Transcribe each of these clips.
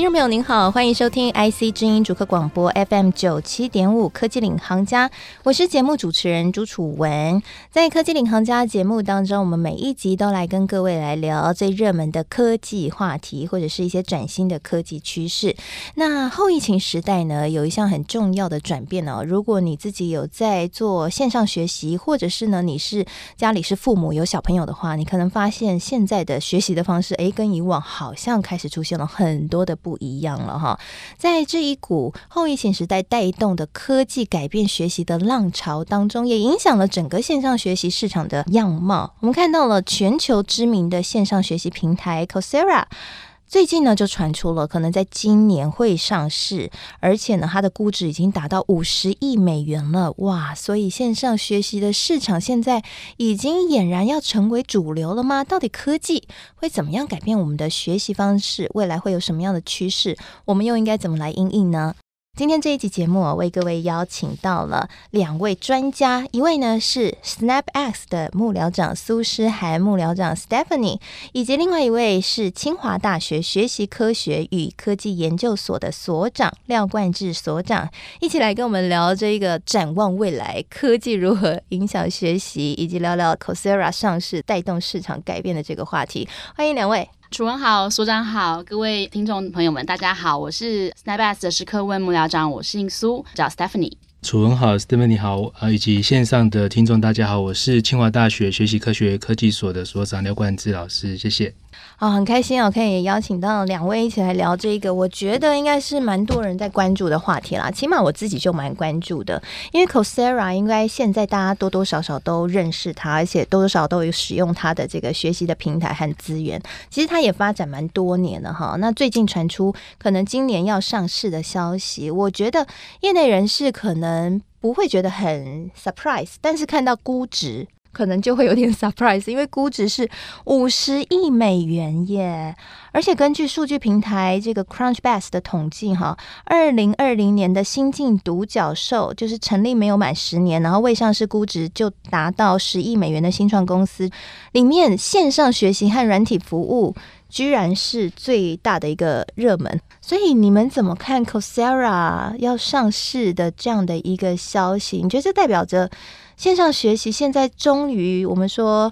听众朋友您好，欢迎收听 IC 之音主客广播 FM 九七点五科技领航家，我是节目主持人朱楚文。在科技领航家节目当中，我们每一集都来跟各位来聊最热门的科技话题，或者是一些崭新的科技趋势。那后疫情时代呢，有一项很重要的转变哦。如果你自己有在做线上学习，或者是呢你是家里是父母有小朋友的话，你可能发现现在的学习的方式，诶，跟以往好像开始出现了很多的。不不一样了哈，在这一股后疫情时代带动的科技改变学习的浪潮当中，也影响了整个线上学习市场的样貌。我们看到了全球知名的线上学习平台 c o s e r a。最近呢，就传出了可能在今年会上市，而且呢，它的估值已经达到五十亿美元了，哇！所以线上学习的市场现在已经俨然要成为主流了吗？到底科技会怎么样改变我们的学习方式？未来会有什么样的趋势？我们又应该怎么来应应呢？今天这一集节目，为各位邀请到了两位专家，一位呢是 SnapX 的幕僚长苏诗涵，幕僚长 Stephanie，以及另外一位是清华大学学习科学与科技研究所的所长廖冠智所长，一起来跟我们聊这一个展望未来科技如何影响学习，以及聊聊 Coursera 上市带动市场改变的这个话题。欢迎两位。楚文好，所长好，各位听众朋友们，大家好，我是 Snapass 的时刻问幕僚长，我姓苏，叫 Stephanie。楚文好，Stephanie 好，啊，以及线上的听众大家好，我是清华大学学习科学科技所的所长廖冠志老师，谢谢。啊、哦，很开心哦，可以邀请到两位一起来聊这个，我觉得应该是蛮多人在关注的话题啦。起码我自己就蛮关注的，因为 c o s e r a 应该现在大家多多少少都认识它，而且多多少少都有使用它的这个学习的平台和资源。其实它也发展蛮多年了哈。那最近传出可能今年要上市的消息，我觉得业内人士可能不会觉得很 surprise，但是看到估值。可能就会有点 surprise，因为估值是五十亿美元耶，而且根据数据平台这个 Crunchbase 的统计，哈，二零二零年的新晋独角兽就是成立没有满十年，然后未上市估值就达到十亿美元的新创公司，里面线上学习和软体服务居然是最大的一个热门，所以你们怎么看 Coursera 要上市的这样的一个消息？你觉得这代表着？线上学习现在终于，我们说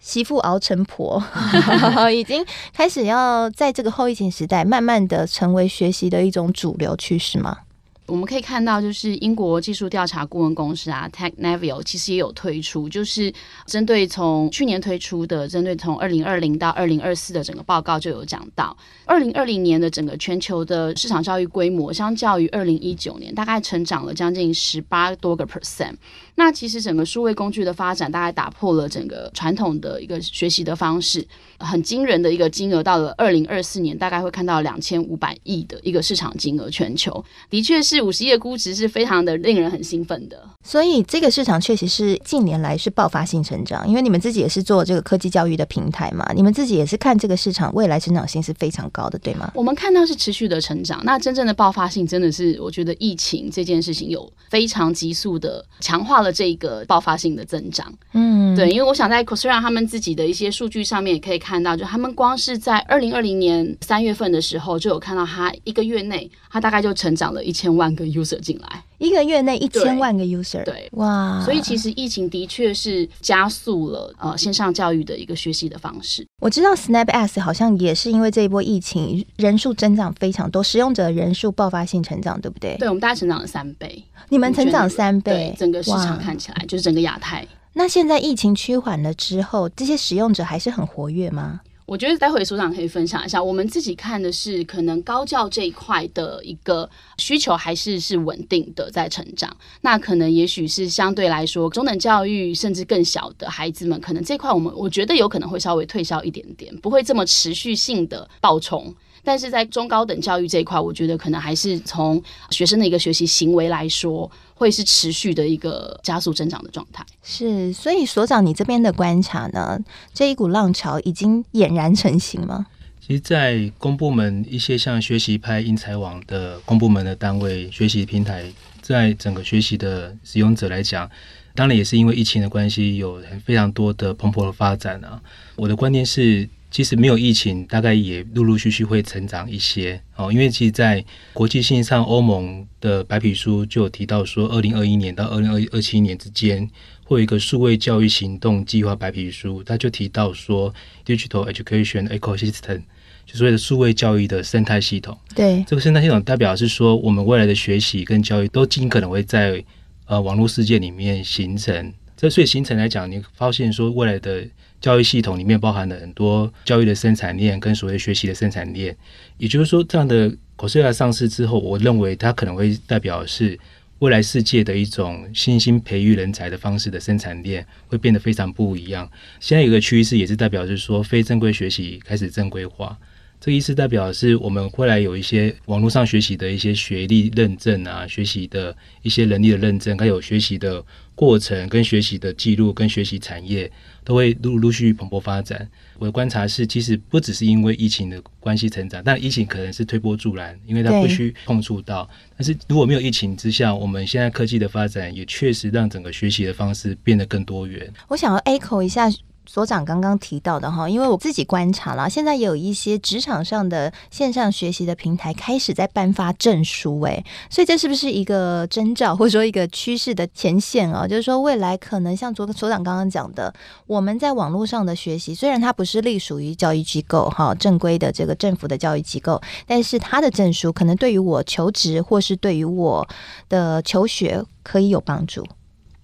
媳妇熬成婆，已经开始要在这个后疫情时代，慢慢的成为学习的一种主流趋势吗？我们可以看到，就是英国技术调查顾问公司啊，Technavio 其实也有推出，就是针对从去年推出的，针对从二零二零到二零二四的整个报告就有讲到，二零二零年的整个全球的市场教育规模，相较于二零一九年，大概成长了将近十八多个 percent。那其实整个数位工具的发展，大概打破了整个传统的一个学习的方式，很惊人的一个金额，到了二零二四年，大概会看到两千五百亿的一个市场金额，全球的确是。五十亿的估值是非常的令人很兴奋的，所以这个市场确实是近年来是爆发性成长。因为你们自己也是做这个科技教育的平台嘛，你们自己也是看这个市场未来成长性是非常高的，对吗？我们看到是持续的成长，那真正的爆发性真的是我觉得疫情这件事情有非常急速的强化了这个爆发性的增长。嗯，对，因为我想在 Coursera 他们自己的一些数据上面也可以看到，就他们光是在二零二零年三月份的时候就有看到，他一个月内他大概就成长了一千万。个 user 进来，一个月内一千万个 user，对，对哇！所以其实疫情的确是加速了呃线上教育的一个学习的方式。我知道 SnapS 好像也是因为这一波疫情人数增长非常多，使用者人数爆发性成长，对不对？对，我们大概成长了三倍。你们成长三倍，整个市场看起来就是整个亚太。那现在疫情趋缓了之后，这些使用者还是很活跃吗？我觉得待会所长可以分享一下，我们自己看的是可能高教这一块的一个需求还是是稳定的在成长，那可能也许是相对来说中等教育甚至更小的孩子们，可能这块我们我觉得有可能会稍微退烧一点点，不会这么持续性的爆冲。但是在中高等教育这一块，我觉得可能还是从学生的一个学习行为来说，会是持续的一个加速增长的状态。是，所以所长，你这边的观察呢？这一股浪潮已经俨然成型吗？其实，在公部门一些像学习派、英才网的公部门的单位学习平台，在整个学习的使用者来讲，当然也是因为疫情的关系，有非常多的蓬勃的发展啊。我的观念是，其实没有疫情，大概也陆陆续续会成长一些哦。因为其实，在国际性上，欧盟的白皮书就有提到说，二零二一年到二零二二七年之间，会有一个数位教育行动计划白皮书，它就提到说，Digital Education Ecosystem。就所谓的数位教育的生态系统，对这个生态系统代表是说，我们未来的学习跟教育都尽可能会在呃网络世界里面形成。这所以形成来讲，你发现说未来的教育系统里面包含了很多教育的生产链跟所谓学习的生产链。也就是说，这样的特斯拉上市之后，我认为它可能会代表是未来世界的一种新兴培育人才的方式的生产链会变得非常不一样。现在有个趋势也是代表就是说，非正规学习开始正规化。这个意思代表是我们未来有一些网络上学习的一些学历认证啊，学习的一些能力的认证，还有学习的过程跟学习的记录跟学习产业都会陆陆续续蓬勃发展。我的观察是，其实不只是因为疫情的关系成长，但疫情可能是推波助澜，因为它必须碰触到。但是如果没有疫情之下，我们现在科技的发展也确实让整个学习的方式变得更多元。我想要 echo 一下。所长刚刚提到的哈，因为我自己观察了，现在也有一些职场上的线上学习的平台开始在颁发证书，哎，所以这是不是一个征兆，或者说一个趋势的前线啊？就是说，未来可能像昨所长刚刚讲的，我们在网络上的学习，虽然它不是隶属于教育机构哈，正规的这个政府的教育机构，但是它的证书可能对于我求职或是对于我的求学可以有帮助。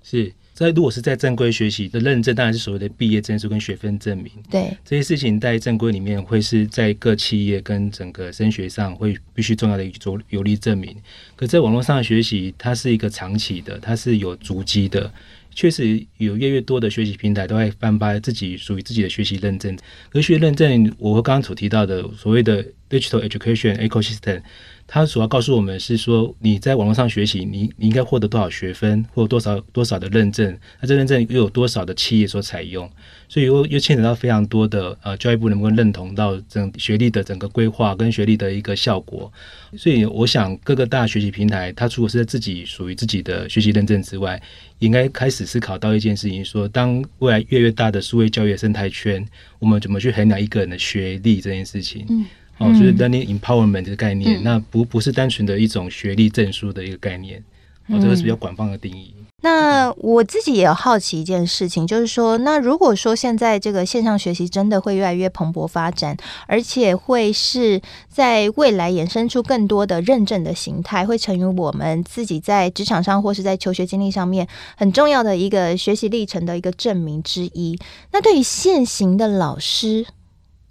是。在如果是在正规学习的认证，当然是所谓的毕业证书跟学分证明。对这些事情，在正规里面会是在各企业跟整个升学上会必须重要的一种有力证明。可在网络上的学习，它是一个长期的，它是有足迹的。确实有越来越多的学习平台都会颁发自己属于自己的学习认证。而学认证，我和刚刚所提到的所谓的 Digital Education Ecosystem。他主要告诉我们是说，你在网络上学习，你你应该获得多少学分，或多少多少的认证，那这认证又有多少的企业所采用，所以又又牵扯到非常多的呃教育部能不能认同到整学历的整个规划跟学历的一个效果，所以我想各个大学习平台，它除了是在自己属于自己的学习认证之外，应该开始思考到一件事情说，说当未来越来越大的数位教育生态圈，我们怎么去衡量一个人的学历这件事情？嗯。哦，就是 learning empowerment 的概念，嗯、那不不是单纯的一种学历证书的一个概念，哦，这个是比较广泛的定义。嗯、那我自己也有好奇一件事情，就是说，那如果说现在这个线上学习真的会越来越蓬勃发展，而且会是在未来衍生出更多的认证的形态，会成为我们自己在职场上或是在求学经历上面很重要的一个学习历程的一个证明之一。那对于现行的老师，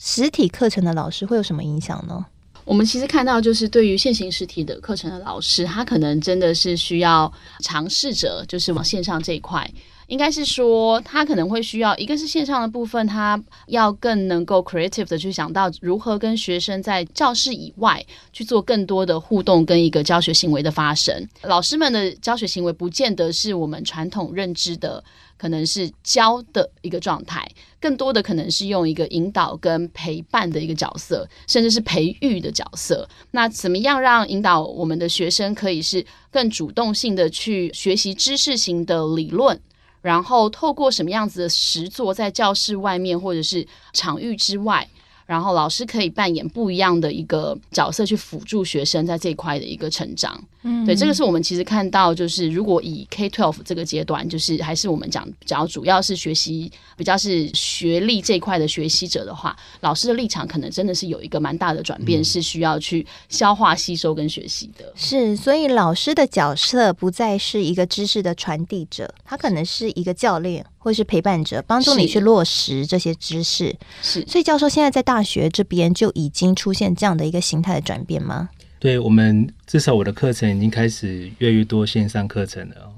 实体课程的老师会有什么影响呢？我们其实看到，就是对于现行实体的课程的老师，他可能真的是需要尝试着，就是往线上这一块。应该是说，他可能会需要一个是线上的部分，他要更能够 creative 的去想到如何跟学生在教室以外去做更多的互动跟一个教学行为的发生。老师们的教学行为不见得是我们传统认知的，可能是教的一个状态，更多的可能是用一个引导跟陪伴的一个角色，甚至是培育的角色。那怎么样让引导我们的学生可以是更主动性的去学习知识型的理论？然后透过什么样子的实作，在教室外面或者是场域之外，然后老师可以扮演不一样的一个角色，去辅助学生在这一块的一个成长。嗯，对，这个是我们其实看到，就是如果以 K twelve 这个阶段，就是还是我们讲比较主要是学习，比较是学历这一块的学习者的话，老师的立场可能真的是有一个蛮大的转变，嗯、是需要去消化吸收跟学习的。是，所以老师的角色不再是一个知识的传递者，他可能是一个教练或是陪伴者，帮助你去落实这些知识。是，所以教授现在在大学这边就已经出现这样的一个形态的转变吗？对，我们至少我的课程已经开始越来越多线上课程了。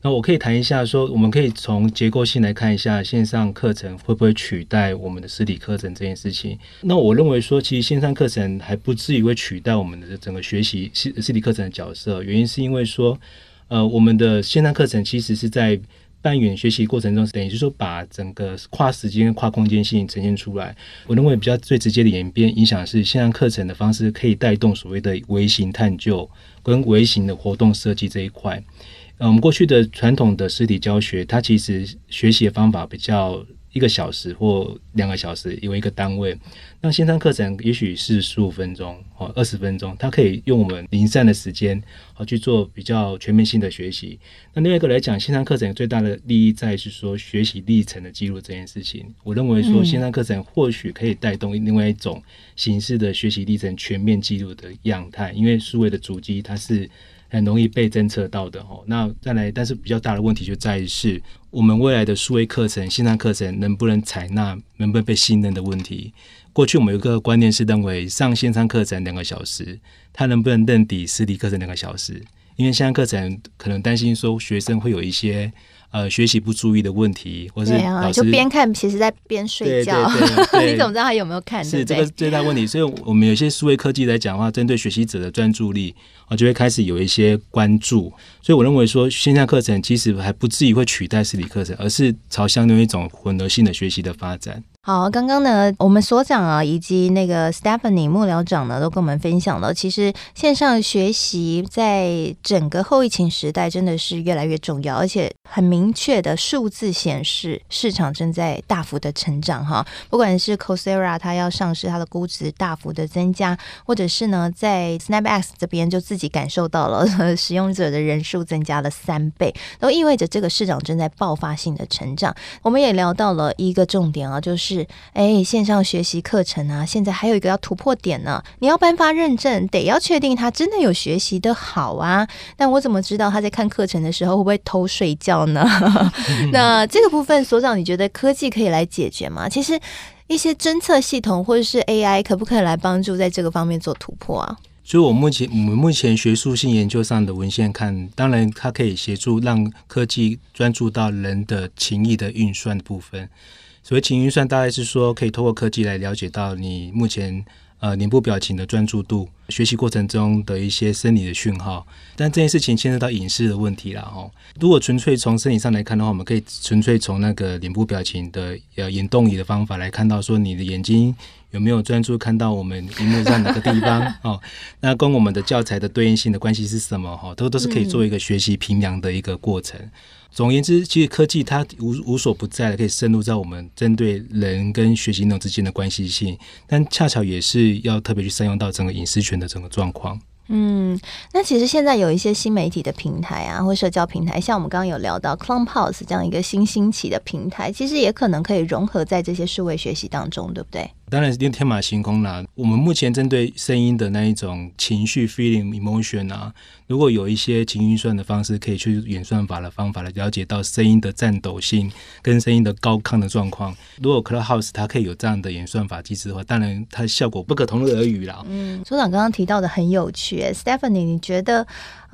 那我可以谈一下，说我们可以从结构性来看一下线上课程会不会取代我们的实体课程这件事情。那我认为说，其实线上课程还不至于会取代我们的整个学习实实体课程的角色。原因是因为说，呃，我们的线上课程其实是在半远学习过程中，等于就是说把整个跨时间、跨空间性呈现出来。我认为比较最直接的演变影响是线上课程的方式可以带动所谓的微型探究跟微型的活动设计这一块。呃，我们过去的传统的实体教学，它其实学习的方法比较。一个小时或两个小时有一个单位，那线上课程也许是十五分钟或二十分钟，它可以用我们零散的时间啊去做比较全面性的学习。那另外一个来讲，线上课程最大的利益在于是说学习历程的记录这件事情。我认为说线上课程或许可以带动另外一种形式的学习历程全面记录的样态，因为数位的主机它是。很容易被侦测到的哦。那再来，但是比较大的问题就在于是我们未来的数位课程、线上课程能不能采纳、能不能被信任的问题。过去我们有个观念是认为上线上课程两个小时，它能不能认底实体课程两个小时？因为线上课程可能担心说学生会有一些。呃，学习不注意的问题，或是老师就边看，其实在边睡觉。你怎么知道他有没有看？是这个最大问题。所以，我们有些数位科技来讲的话，针对学习者的专注力，啊，就会开始有一些关注。所以，我认为说，线上课程其实还不至于会取代实体课程，而是朝向另一种混合性的学习的发展。好，刚刚呢，我们所长啊，以及那个 Stephanie 幕僚长呢，都跟我们分享了，其实线上学习在整个后疫情时代真的是越来越重要，而且很明确的数字显示，市场正在大幅的成长哈。不管是 c o s e r a 它要上市，它的估值大幅的增加，或者是呢，在 SnapX 这边就自己感受到了 使用者的人数增加了三倍，都意味着这个市场正在爆发性的成长。我们也聊到了一个重点啊，就是。是，哎，线上学习课程啊，现在还有一个要突破点呢。你要颁发认证，得要确定他真的有学习的好啊。但我怎么知道他在看课程的时候会不会偷睡觉呢？那这个部分，所长，你觉得科技可以来解决吗？其实一些侦测系统或者是 AI，可不可以来帮助在这个方面做突破啊？所以，我目前我们目前学术性研究上的文献看，当然它可以协助让科技专注到人的情谊的运算的部分。所谓情意运算，大概是说可以透过科技来了解到你目前呃脸部表情的专注度，学习过程中的一些生理的讯号。但这件事情牵涉到隐私的问题了哈。如果纯粹从生理上来看的话，我们可以纯粹从那个脸部表情的呃眼动仪的方法来看到，说你的眼睛有没有专注看到我们荧幕上哪个地方哦？那跟我们的教材的对应性的关系是什么？哈，都都是可以做一个学习评量的一个过程。总言之，其实科技它无无所不在的，可以深入在我们针对人跟学习内容之间的关系性，但恰巧也是要特别去善用到整个隐私权的整个状况。嗯，那其实现在有一些新媒体的平台啊，或社交平台，像我们刚刚有聊到 Clubhouse 这样一个新兴起的平台，其实也可能可以融合在这些数位学习当中，对不对？当然是天马行空啦。我们目前针对声音的那一种情绪 feeling emotion 啊，如果有一些情绪运算的方式，可以去演算法的方法来了解到声音的颤抖性跟声音的高亢的状况。如果 Clubhouse 它可以有这样的演算法机制的话，当然它效果不可同日而语啦。嗯，所长刚刚提到的很有趣，Stephanie，你觉得？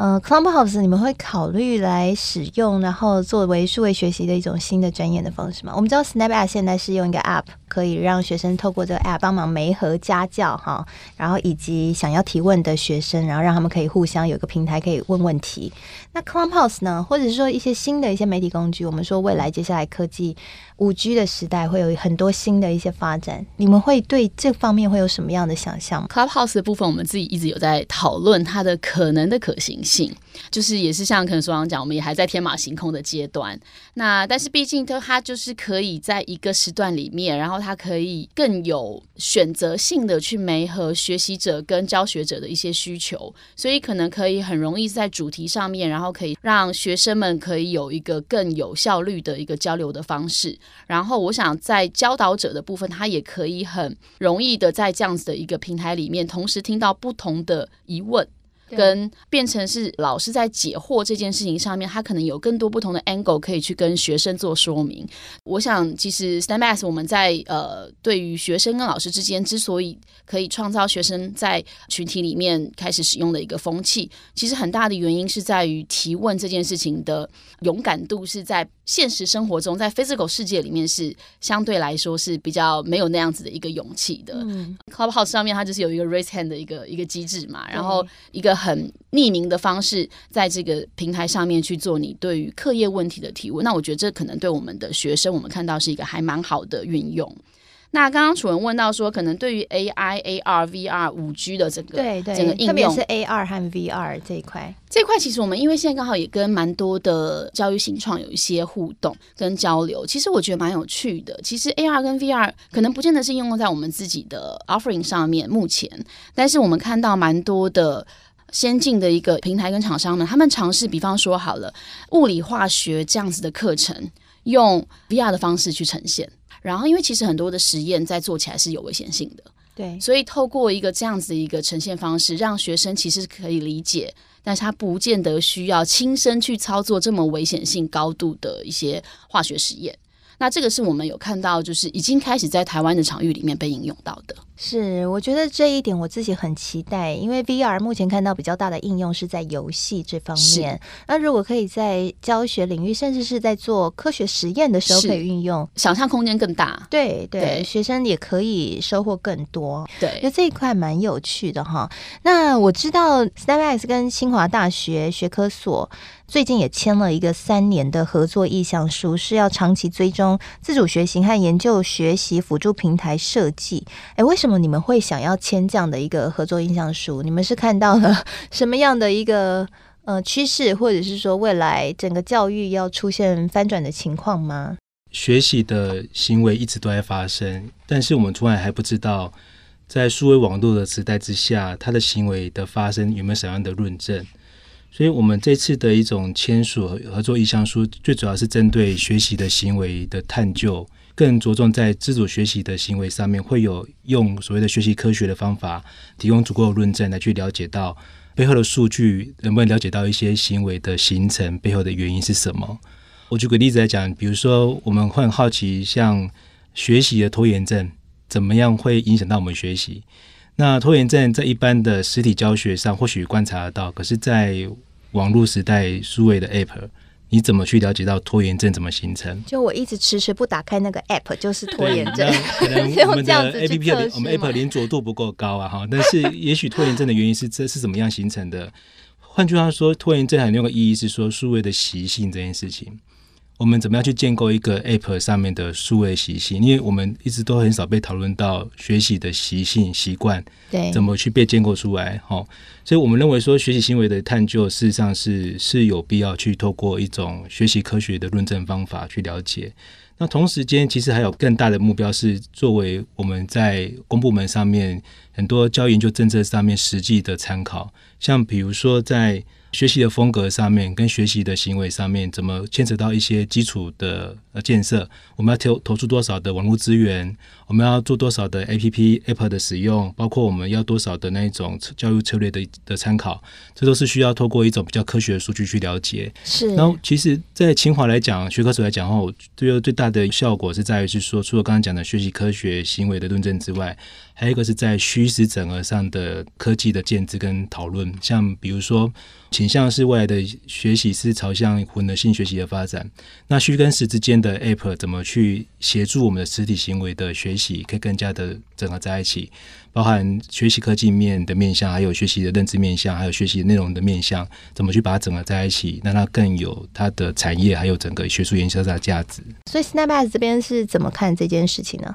呃，Clubhouse 你们会考虑来使用，然后作为数位学习的一种新的专业的方式吗？我们知道 SnapApp 现在是用一个 App，可以让学生透过这个 App 帮忙媒合家教哈，然后以及想要提问的学生，然后让他们可以互相有个平台可以问问题。那 Clubhouse 呢，或者是说一些新的一些媒体工具，我们说未来接下来科技五 G 的时代会有很多新的一些发展，你们会对这方面会有什么样的想象？Clubhouse 的部分，我们自己一直有在讨论它的可能的可行性，就是也是像可能所长讲，我们也还在天马行空的阶段。那但是毕竟它它就是可以在一个时段里面，然后它可以更有选择性的去媒合学习者跟教学者的一些需求，所以可能可以很容易在主题上面，然后可以让学生们可以有一个更有效率的一个交流的方式。然后，我想在教导者的部分，他也可以很容易的在这样子的一个平台里面，同时听到不同的疑问。跟变成是老师在解惑这件事情上面，他可能有更多不同的 angle 可以去跟学生做说明。我想，其实 SnapX 我们在呃对于学生跟老师之间之所以可以创造学生在群体里面开始使用的一个风气，其实很大的原因是在于提问这件事情的勇敢度是在现实生活中，在 physical 世界里面是相对来说是比较没有那样子的一个勇气的。嗯，Clubhouse 上面它就是有一个 raise hand 的一个一个机制嘛，然后一个。很匿名的方式，在这个平台上面去做你对于课业问题的提问。那我觉得这可能对我们的学生，我们看到是一个还蛮好的运用。那刚刚楚文问到说，可能对于 AI、AR、VR、五 G 的这个对对整个应用，特别是 AR 和 VR 这一块，这一块其实我们因为现在刚好也跟蛮多的教育新创有一些互动跟交流，其实我觉得蛮有趣的。其实 AR 跟 VR 可能不见得是应用在我们自己的 offering 上面，目前，但是我们看到蛮多的先进的一个平台跟厂商们，他们尝试，比方说好了物理化学这样子的课程，用 VR 的方式去呈现。然后，因为其实很多的实验在做起来是有危险性的，对，所以透过一个这样子的一个呈现方式，让学生其实可以理解，但是他不见得需要亲身去操作这么危险性高度的一些化学实验。那这个是我们有看到，就是已经开始在台湾的场域里面被应用到的。是，我觉得这一点我自己很期待，因为 VR 目前看到比较大的应用是在游戏这方面。那如果可以在教学领域，甚至是在做科学实验的时候可以运用，想象空间更大。对对，对，学生也可以收获更多。对，那这一块蛮有趣的哈。那我知道 SnapX 跟清华大学学科所。最近也签了一个三年的合作意向书，是要长期追踪自主学习和研究学习辅助平台设计。哎，为什么那么你们会想要签这样的一个合作意向书？你们是看到了 什么样的一个呃趋势，或者是说未来整个教育要出现翻转的情况吗？学习的行为一直都在发生，但是我们从来还不知道，在数位网络的时代之下，他的行为的发生有没有什么样的论证？所以，我们这次的一种签署合作意向书，最主要是针对学习的行为的探究，更着重在自主学习的行为上面，会有用所谓的学习科学的方法，提供足够的论证来去了解到背后的数据，能不能了解到一些行为的形成背后的原因是什么？我举个例子来讲，比如说，我们会很好奇，像学习的拖延症，怎么样会影响到我们学习？那拖延症在一般的实体教学上或许观察得到，可是，在网络时代数位的 App，你怎么去了解到拖延症怎么形成？就我一直迟迟不打开那个 App，就是 拖延症。可能 我们的 APP 我们 App 连着度不够高啊，哈。但是也许拖延症的原因是这是怎么样形成的？换句话说，拖延症还有另一个意义是说数位的习性这件事情。我们怎么样去建构一个 App 上面的数位习性？因为我们一直都很少被讨论到学习的习性、习惯，对，怎么去被建构出来？哈，所以我们认为说，学习行为的探究，事实上是是有必要去透过一种学习科学的论证方法去了解。那同时间，其实还有更大的目标，是作为我们在公部门上面很多教育研究政策上面实际的参考，像比如说在。学习的风格上面，跟学习的行为上面，怎么牵扯到一些基础的呃建设？我们要投投出多少的网络资源？我们要做多少的 APP、App 的使用？包括我们要多少的那一种教育策略的的参考？这都是需要透过一种比较科学的数据去了解。是。然后，其实，在清华来讲，学科所来讲后，最最大的效果是在于是说，除了刚刚讲的学习科学行为的论证之外，还有一个是在虚实整合上的科技的建制跟讨论。像比如说。倾向是未来的学习是朝向混合性学习的发展。那虚跟实之间的 App 怎么去协助我们的实体行为的学习，可以更加的整合在一起，包含学习科技面的面向，还有学习的认知面向，还有学习内容的面向，怎么去把它整合在一起，让它更有它的产业，还有整个学术研究的价值。所以 SnapX 这边是怎么看这件事情呢？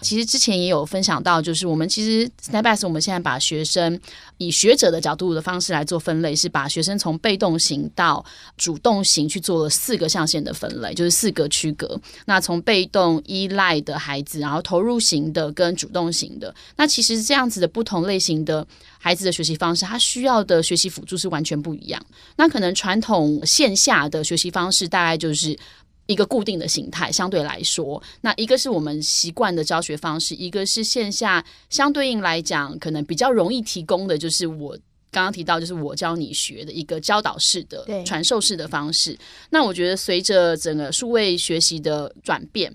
其实之前也有分享到，就是我们其实 Snapass 我们现在把学生以学者的角度的方式来做分类，是把学生从被动型到主动型去做了四个象限的分类，就是四个区隔。那从被动依赖的孩子，然后投入型的跟主动型的，那其实这样子的不同类型的孩子的学习方式，他需要的学习辅助是完全不一样。那可能传统线下的学习方式大概就是。一个固定的形态，相对来说，那一个是我们习惯的教学方式，一个是线下相对应来讲，可能比较容易提供的，就是我刚刚提到，就是我教你学的一个教导式的、传授式的方式。那我觉得，随着整个数位学习的转变，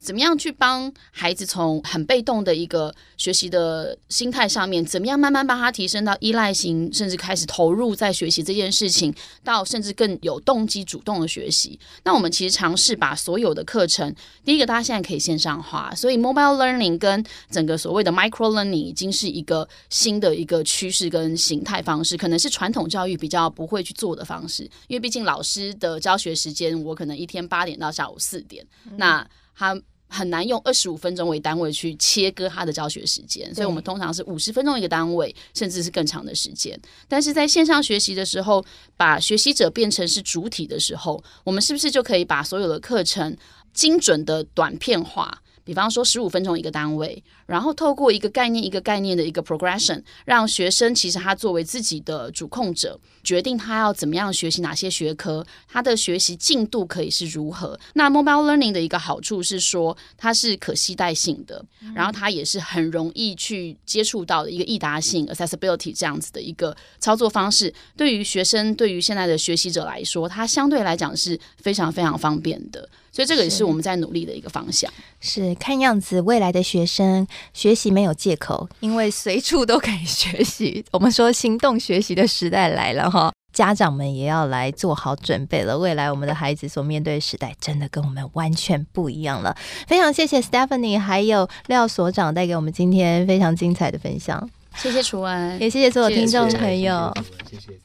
怎么样去帮孩子从很被动的一个学习的心态上面，怎么样慢慢帮他提升到依赖型，甚至开始投入在学习这件事情，到甚至更有动机、主动的学习。那我们其实尝试把所有的课程，第一个大家现在可以线上化，所以 mobile learning 跟整个所谓的 micro learning 已经是一个新的一个趋势跟形态方式，可能是传统教育比较不会去做的方式，因为毕竟老师的教学时间，我可能一天八点到下午四点，那他。很难用二十五分钟为单位去切割他的教学时间，所以我们通常是五十分钟一个单位，甚至是更长的时间。但是在线上学习的时候，把学习者变成是主体的时候，我们是不是就可以把所有的课程精准的短片化？比方说十五分钟一个单位，然后透过一个概念一个概念的一个 progression，让学生其实他作为自己的主控者，决定他要怎么样学习哪些学科，他的学习进度可以是如何。那 mobile learning 的一个好处是说，它是可携带性的，然后它也是很容易去接触到的一个易达性 accessibility 这样子的一个操作方式。对于学生，对于现在的学习者来说，它相对来讲是非常非常方便的。所以这个也是我们在努力的一个方向。是，是看样子未来的学生学习没有借口，因为随处都可以学习。我们说行动学习的时代来了哈，家长们也要来做好准备了。未来我们的孩子所面对的时代真的跟我们完全不一样了。非常谢谢 Stephanie 还有廖所长带给我们今天非常精彩的分享。谢谢楚文，也谢谢所有听众朋友，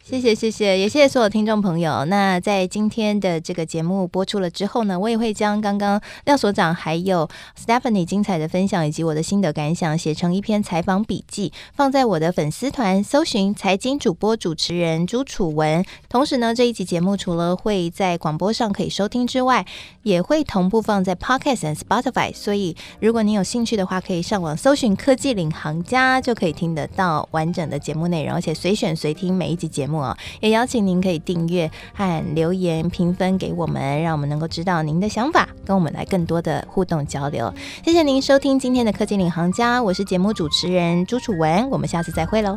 谢谢谢谢，也谢谢所有听众朋友。那在今天的这个节目播出了之后呢，我也会将刚刚廖所长还有 Stephanie 精彩的分享以及我的心得感想写成一篇采访笔记，放在我的粉丝团，搜寻财经主播主持人朱楚文。同时呢，这一集节目除了会在广播上可以收听之外，也会同步放在 Podcast and Spotify。所以如果你有兴趣的话，可以上网搜寻科技领航家，就可以得到完整的节目内容，而且随选随听每一集节目哦。也邀请您可以订阅和留言评分给我们，让我们能够知道您的想法，跟我们来更多的互动交流。谢谢您收听今天的科技领航家，我是节目主持人朱楚文，我们下次再会喽。